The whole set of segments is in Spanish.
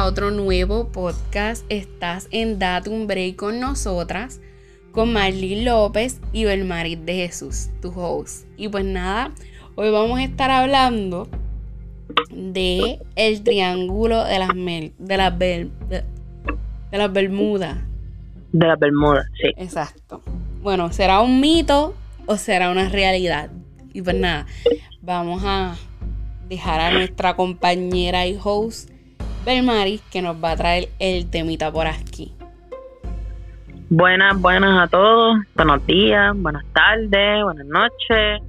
a otro nuevo podcast. Estás en Date un Break con nosotras, con Marlene López y Belmarit de Jesús, tu host. Y pues nada, hoy vamos a estar hablando de el triángulo de las mel, de las de, las Bermudas. De las Bermudas, sí. Exacto. Bueno, ¿será un mito o será una realidad? Y pues nada, vamos a dejar a nuestra compañera y host Belmaris que nos va a traer el temita por aquí. Buenas, buenas a todos, buenos días, buenas tardes, buenas noches.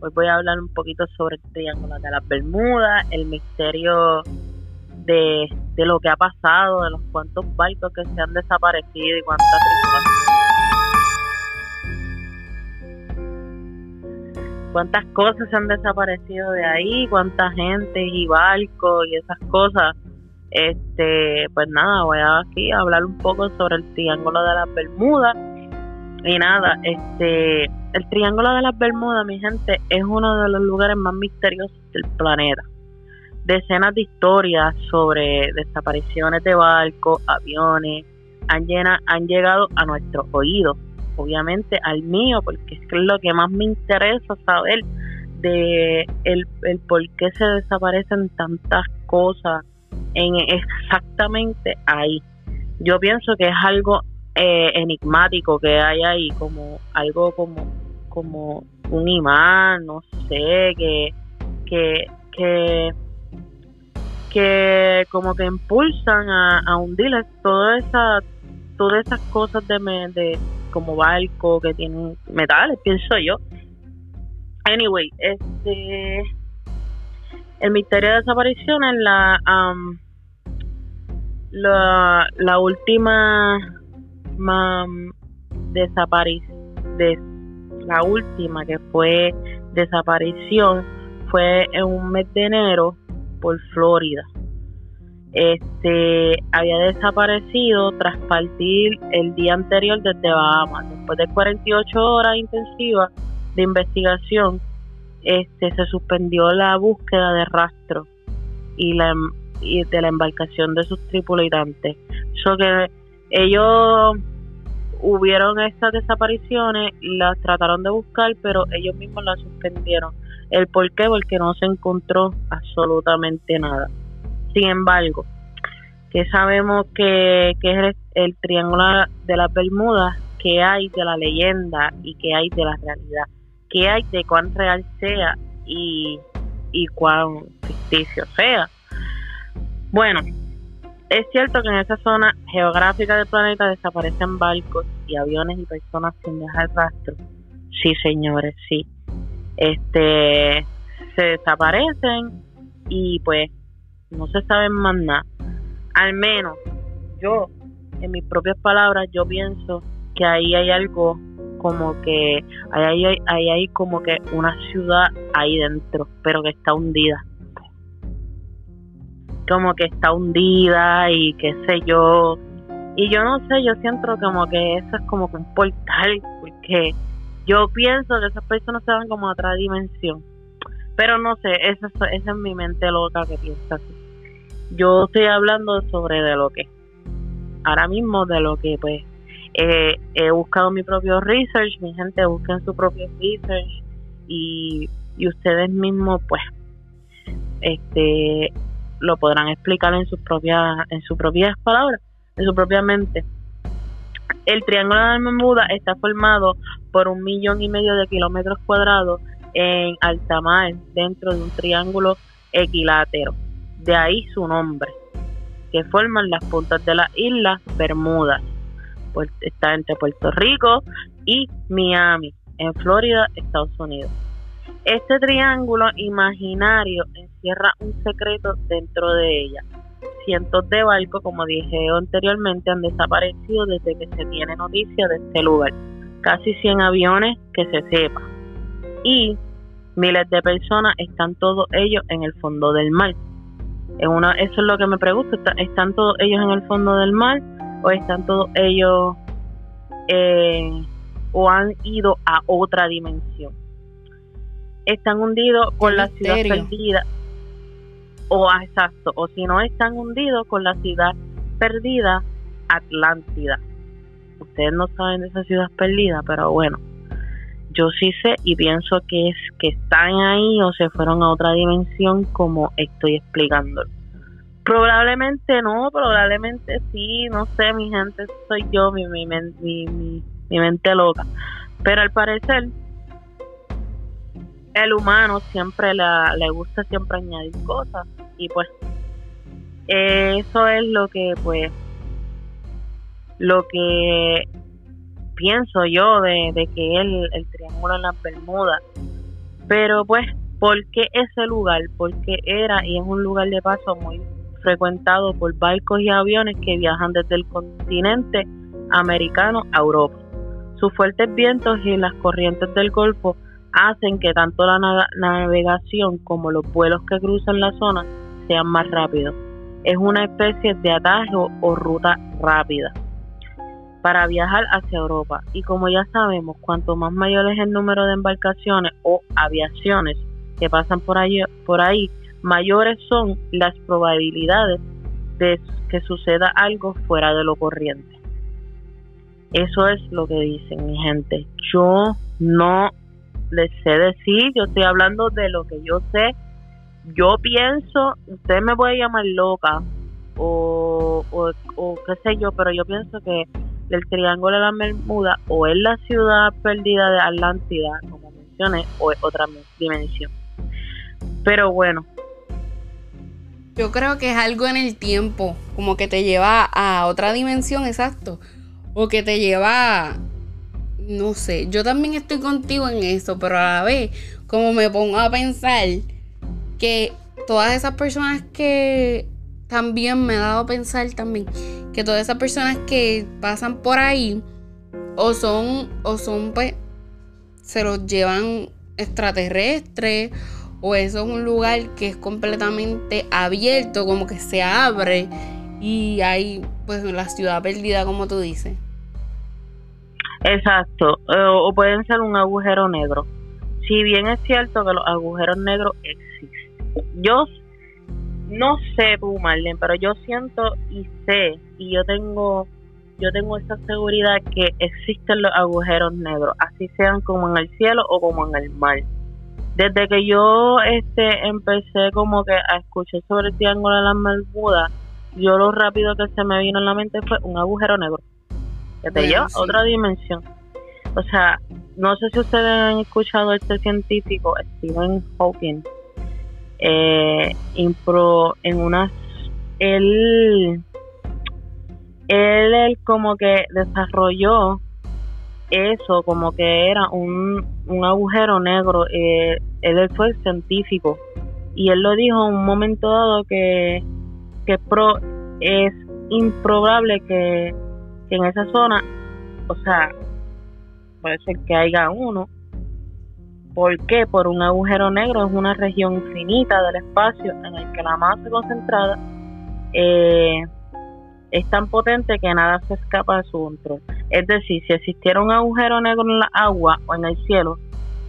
Hoy voy a hablar un poquito sobre el Triángulo de las Bermudas, el misterio de, de lo que ha pasado, de los cuantos barcos que se han desaparecido y cuántas cuántas cosas se han desaparecido de ahí, cuánta gente y barcos y esas cosas. Este, pues nada, voy a aquí a hablar un poco sobre el Triángulo de las Bermudas. Y nada, este, el Triángulo de las Bermudas, mi gente, es uno de los lugares más misteriosos del planeta. Decenas de historias sobre desapariciones de barcos, aviones, han, llena, han llegado a nuestros oídos obviamente al mío, porque es lo que más me interesa saber de el por qué se desaparecen tantas cosas en exactamente ahí. Yo pienso que es algo eh, enigmático que hay ahí, como algo como como un imán, no sé, que que que, que como que impulsan a, a hundir toda esa todas esas cosas de, de como barco que tienen metales, pienso yo. Anyway, este el misterio de desaparición es la la, última desaparición de la última que fue desaparición fue en un mes de enero por Florida este había desaparecido tras partir el día anterior desde Bahamas. Después de 48 horas intensivas de investigación, este se suspendió la búsqueda de rastro y la de la embarcación de sus tripulantes. So que ellos hubieron estas desapariciones, las trataron de buscar, pero ellos mismos las suspendieron. ¿El por qué? Porque no se encontró absolutamente nada. Sin embargo, que sabemos que, es el triángulo de las Bermudas, que hay de la leyenda y que hay de la realidad, que hay de cuán real sea y, y cuán ficticio sea. Bueno, es cierto que en esa zona geográfica del planeta desaparecen barcos y aviones y personas sin dejar rastro. Sí, señores, sí. Este se desaparecen y pues no se sabe más nada. Al menos yo, en mis propias palabras, yo pienso que ahí hay algo como que ahí hay, ahí hay como que una ciudad ahí dentro, pero que está hundida. Como que está hundida y qué sé yo. Y yo no sé, yo siento como que eso es como que un portal, porque yo pienso que esas personas se van como a otra dimensión. Pero no sé, esa, esa es mi mente loca que piensa así yo estoy hablando sobre de lo que ahora mismo de lo que pues he buscado mi propio research mi gente busquen su propio research y, y ustedes mismos pues este lo podrán explicar en sus propias en sus propias palabras en su propia mente el triángulo de la Bermuda está formado por un millón y medio de kilómetros cuadrados en alta mar dentro de un triángulo equilátero de ahí su nombre, que forman las puntas de las islas Bermudas. Está entre Puerto Rico y Miami, en Florida, Estados Unidos. Este triángulo imaginario encierra un secreto dentro de ella. Cientos de barcos, como dije anteriormente, han desaparecido desde que se tiene noticia de este lugar. Casi 100 aviones que se sepa. Y miles de personas están todos ellos en el fondo del mar eso es lo que me pregunto, ¿están todos ellos en el fondo del mar o están todos ellos eh, o han ido a otra dimensión? Están hundidos con la ciudad perdida. o exacto, o si no están hundidos con la ciudad perdida Atlántida. Ustedes no saben de esa ciudad perdida, pero bueno, yo sí sé y pienso que es que están ahí o se fueron a otra dimensión como estoy explicando. Probablemente no, probablemente sí, no sé, mi gente, soy yo, mi, mi, mi, mi mente loca. Pero al parecer, el humano siempre le gusta siempre añadir cosas y pues eso es lo que pues lo que pienso yo de, que es el, triángulo en las Bermudas pero pues ¿por qué ese lugar? porque era y es un lugar de paso muy frecuentado por barcos y aviones que viajan desde el continente americano a Europa sus fuertes vientos y las corrientes del Golfo hacen que tanto la navegación como los vuelos que cruzan la zona sean más rápidos. Es una especie de atajo o ruta rápida para viajar hacia Europa. Y como ya sabemos, cuanto más mayor es el número de embarcaciones o aviaciones que pasan por ahí, por ahí mayores son las probabilidades de que suceda algo fuera de lo corriente. Eso es lo que dicen mi gente. Yo no les sé decir, yo estoy hablando de lo que yo sé. Yo pienso, usted me puede llamar loca o, o, qué sé yo, pero yo pienso que el Triángulo de la Bermuda o es la ciudad perdida de Atlántida, como mencioné, o es otra dimensión. Pero bueno. Yo creo que es algo en el tiempo, como que te lleva a otra dimensión, exacto. O que te lleva no sé, yo también estoy contigo en eso, pero a la vez, como me pongo a pensar que todas esas personas que también me ha dado a pensar también que todas esas personas que pasan por ahí o son o son pues se los llevan extraterrestres o eso es un lugar que es completamente abierto, como que se abre y hay pues la ciudad perdida como tú dices. Exacto, eh, o pueden ser un agujero negro. Si bien es cierto que los agujeros negros existen. Yo no sé tú, Marlene, pero yo siento y sé y yo tengo yo tengo esa seguridad que existen los agujeros negros, así sean como en el cielo o como en el mar. Desde que yo este empecé como que a escuchar sobre el triángulo de las Bermudas, yo lo rápido que se me vino en la mente fue un agujero negro que te lleva a otra dimensión. O sea, no sé si ustedes han escuchado a este científico, Stephen Hawking, eh, impro, en unas, él, él, él como que desarrolló eso, como que era un, un agujero negro, eh, él fue científico y él lo dijo en un momento dado que, que es improbable que que en esa zona, o sea, puede ser que haya uno. ¿Por qué? Por un agujero negro es una región infinita del espacio en el que la masa concentrada eh, es tan potente que nada se escapa de su control. Es decir, si existiera un agujero negro en la agua o en el cielo,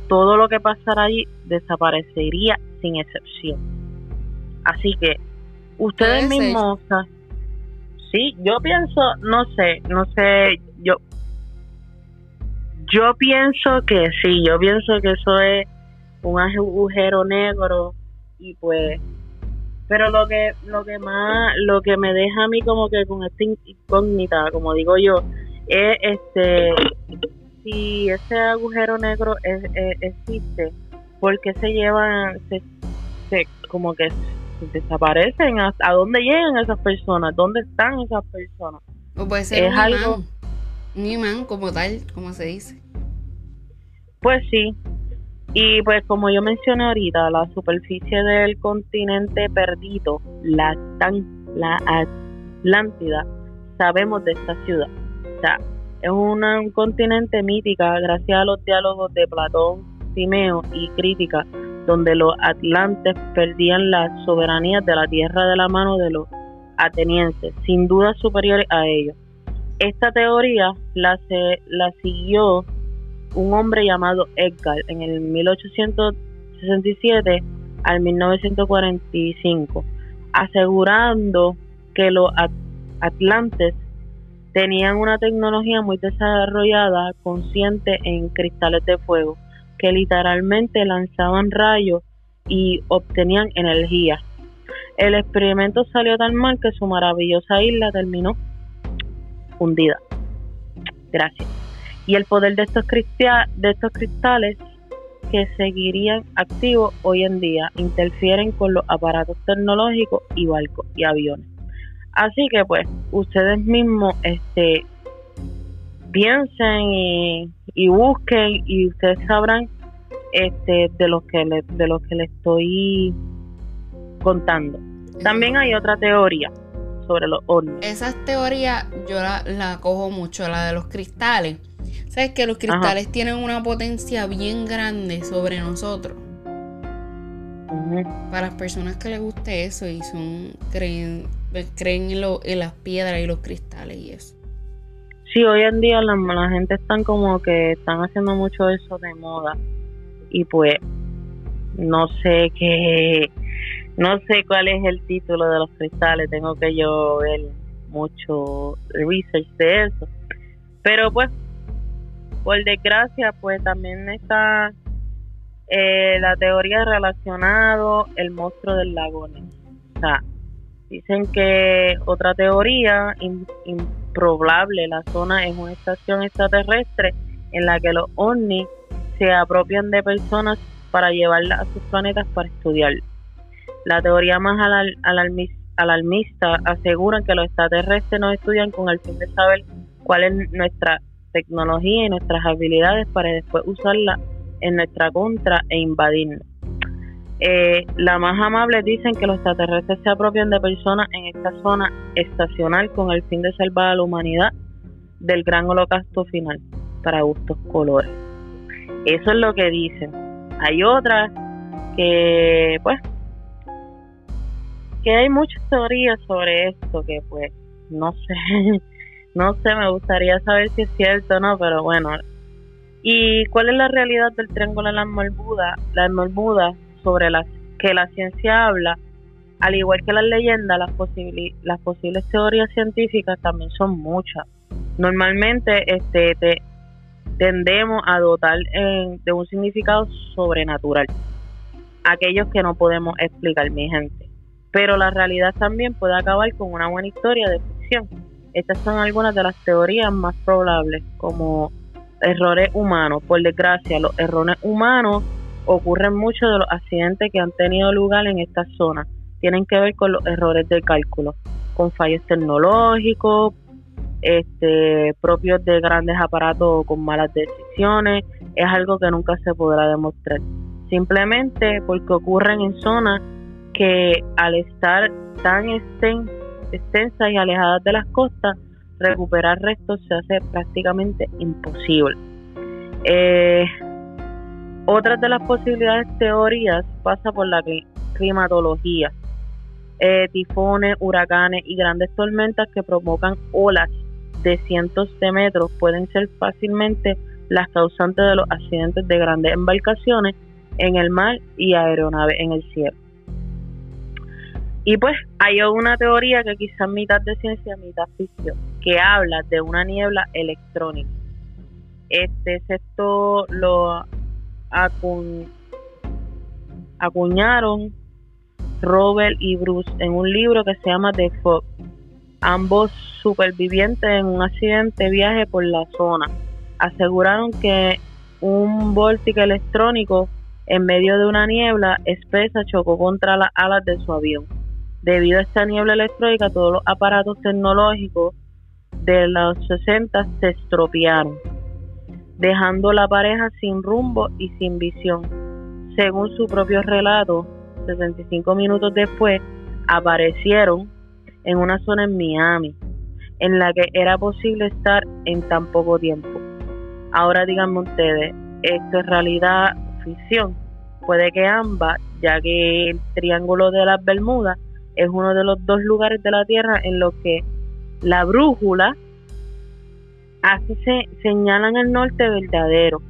todo lo que pasara allí desaparecería sin excepción. Así que ustedes mismos, sí, yo pienso, no sé, no sé, yo yo pienso que sí, yo pienso que eso es un agujero negro y pues pero lo que lo que más lo que me deja a mí como que con esta incógnita, como digo yo, es este si ese agujero negro es, existe, ¿por qué se llevan se, se como que desaparecen. ¿A dónde llegan esas personas? ¿Dónde están esas personas? O puede ser es un algo. Imán, como tal, como se dice. Pues sí. Y pues como yo mencioné ahorita, la superficie del continente perdido, la, la Atlántida, sabemos de esta ciudad. Es un continente mítica gracias a los diálogos de Platón, Timeo y Crítica donde los atlantes perdían la soberanía de la tierra de la mano de los atenienses, sin duda superiores a ellos. Esta teoría la, se, la siguió un hombre llamado Edgar en el 1867 al 1945, asegurando que los atlantes tenían una tecnología muy desarrollada, consciente en cristales de fuego, que literalmente lanzaban rayos y obtenían energía. El experimento salió tan mal que su maravillosa isla terminó hundida. Gracias. Y el poder de estos, de estos cristales que seguirían activos hoy en día interfieren con los aparatos tecnológicos y barcos y aviones. Así que pues ustedes mismos este piensen y, busquen y ustedes sabrán este de lo que le, de lo que le estoy contando. También hay otra teoría sobre los ovnis. Esas teorías yo la, cojo mucho, la de los cristales. ¿Sabes que los cristales tienen una potencia bien grande sobre nosotros? Para las personas que les guste eso y son creen, creen en, lo, las piedras y los cristales y eso. Sí, hoy en día la, la gente están como que están haciendo mucho eso de moda y pues no sé qué no sé cuál es el título de los cristales, tengo que yo ver mucho research de eso. Pero pues, por desgracia, pues también está eh, la teoría relacionado el monstruo del lago O sea, dicen que otra teoría improbable, la zona es una estación extraterrestre en la que los ovnis se apropian de personas para llevarlas a sus planetas para estudiarlo. La teoría más alarmista asegura que los extraterrestres nos estudian con el fin de saber cuál es nuestra tecnología y nuestras habilidades para después usarla en nuestra contra e invadirnos. Eh, la más amable dicen que los extraterrestres se apropian de personas en esta zona estacional con el fin de salvar a la humanidad del gran holocausto final para gustos colores. Eso es lo que dicen. Hay otras que, pues, que hay muchas teorías sobre esto que pues no sé, no sé, me gustaría saber si es cierto o no, pero bueno. ¿Y cuál es la realidad del triángulo de las Bermudas? Las sobre las que la ciencia habla, al igual que las leyendas, las, las posibles teorías científicas también son muchas. Normalmente este te tendemos a dotar de un significado sobrenatural, aquellos que no podemos explicar, mi gente pero la realidad también puede acabar con una buena historia de ficción. Estas son algunas de las teorías más probables, como errores humanos. Por desgracia, los errores humanos ocurren muchos de los accidentes que han tenido lugar en esta zona. Tienen que ver con los errores de cálculo, con fallos tecnológicos, este, propios de grandes aparatos con malas decisiones. Es algo que nunca se podrá demostrar. Simplemente porque ocurren en zonas que al estar tan extensas y alejadas de las costas, recuperar restos se hace prácticamente imposible. Eh, otra de las posibilidades teorías pasa por la climatología. Eh, tifones, huracanes y grandes tormentas que provocan olas de cientos de metros pueden ser fácilmente las causantes de los accidentes de grandes embarcaciones en el mar y aeronaves en el cielo. Y pues hay una teoría que quizás mitad de ciencia, mitad ficción, que habla de una niebla electrónica. Este esto lo acuñaron Robert y Bruce en un libro que se llama The Fog. Ambos supervivientes en un accidente viaje por la zona. Aseguraron que un vórtice electrónico en medio de una niebla espesa chocó contra las alas de su avión. Debido a esta niebla electrónica, todos los aparatos tecnológicos de los 60 se estropearon, dejando la pareja sin rumbo y sin visión. Según su propio relato, 65 minutos después aparecieron en una zona en Miami, en la que era posible estar en tan poco tiempo. Ahora díganme ustedes, ¿esto es realidad ficción? Puede que ambas, ya que el Triángulo de las Bermudas es uno de los dos lugares de la Tierra en los que la brújula hace se, señalan el norte verdadero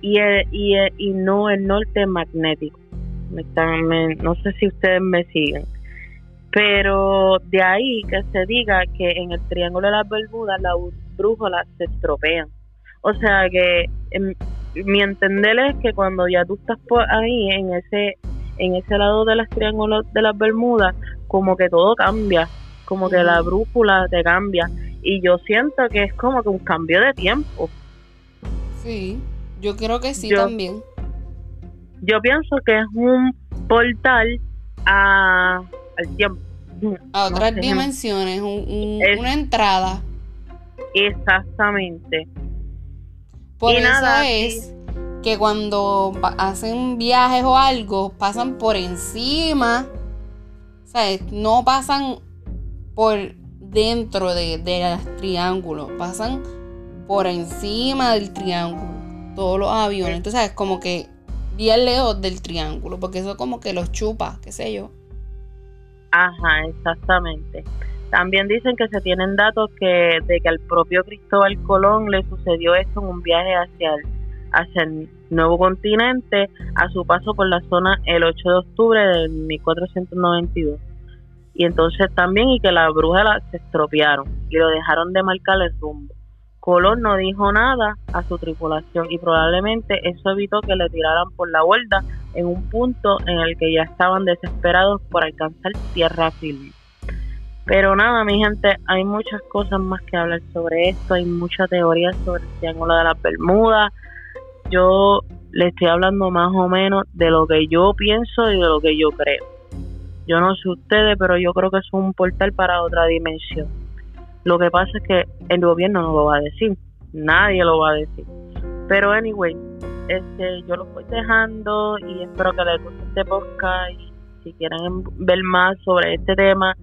y, y, y no el norte magnético. me están, no sé si ustedes me siguen. Pero de ahí que se diga que en el Triángulo de las Bermudas las brújulas se estropean. O sea que em, mi entender es que cuando ya tú estás por ahí en ese en ese lado de triángulos de las Bermudas, como que todo cambia, como que la brújula te cambia. Y yo siento que es como que un cambio de tiempo. Sí, yo creo que sí también. Yo pienso que es un portal a, al tiempo. A otras dimensiones, una entrada. Exactamente. Por eso es que cuando hacen viajes o algo, pasan por encima, ¿sabes? No pasan por dentro de, del triángulo, pasan por encima del triángulo, todos los aviones. Entonces, es como que bien lejos del triángulo, porque eso como que los chupa, qué sé yo. Ajá, exactamente. También dicen que se tienen datos que de que al propio Cristóbal Colón le sucedió esto en un viaje hacia el, hacia el nuevo continente a su paso por la zona el 8 de octubre de 1492. Y entonces también y que las brujas se estropearon y lo dejaron de marcar el rumbo. Colón no dijo nada a su tripulación y probablemente eso evitó que le tiraran por la borda en un punto en el que ya estaban desesperados por alcanzar tierra firme. Pero nada, mi gente, hay muchas cosas más que hablar sobre esto, hay muchas teorías sobre el Triángulo de las Bermudas. Yo le estoy hablando más o menos de lo que yo pienso y de lo que yo creo. Yo no sé ustedes, pero yo creo que es un portal para otra dimensión lo que pasa es que el gobierno no lo va a decir, nadie lo va a decir. Pero anyway, este, yo lo voy dejando y espero que les guste este podcast y si quieren ver más sobre este tema,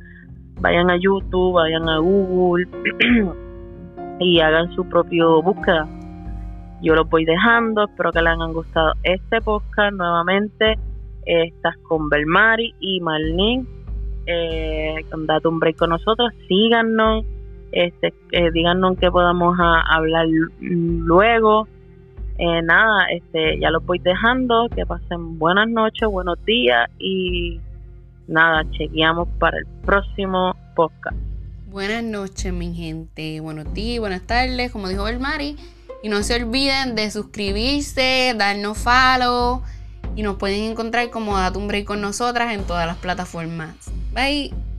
vayan a YouTube, vayan a Google y hagan su propio búsqueda. Yo los voy dejando, espero que les hayan gustado este podcast nuevamente. Estás con Belmari y Marlene. Eh, date un break con nosotros, síganos este, eh, díganos que podamos hablar luego. Eh, nada, este, ya lo voy dejando, que pasen buenas noches, buenos días y nada, chequeamos para el próximo podcast. Buenas noches, mi gente. Buenos días, buenas tardes, como dijo el Mari. Y no se olviden de suscribirse, darnos follow. Y nos pueden encontrar como Date un Break con nosotras en todas las plataformas. Bye.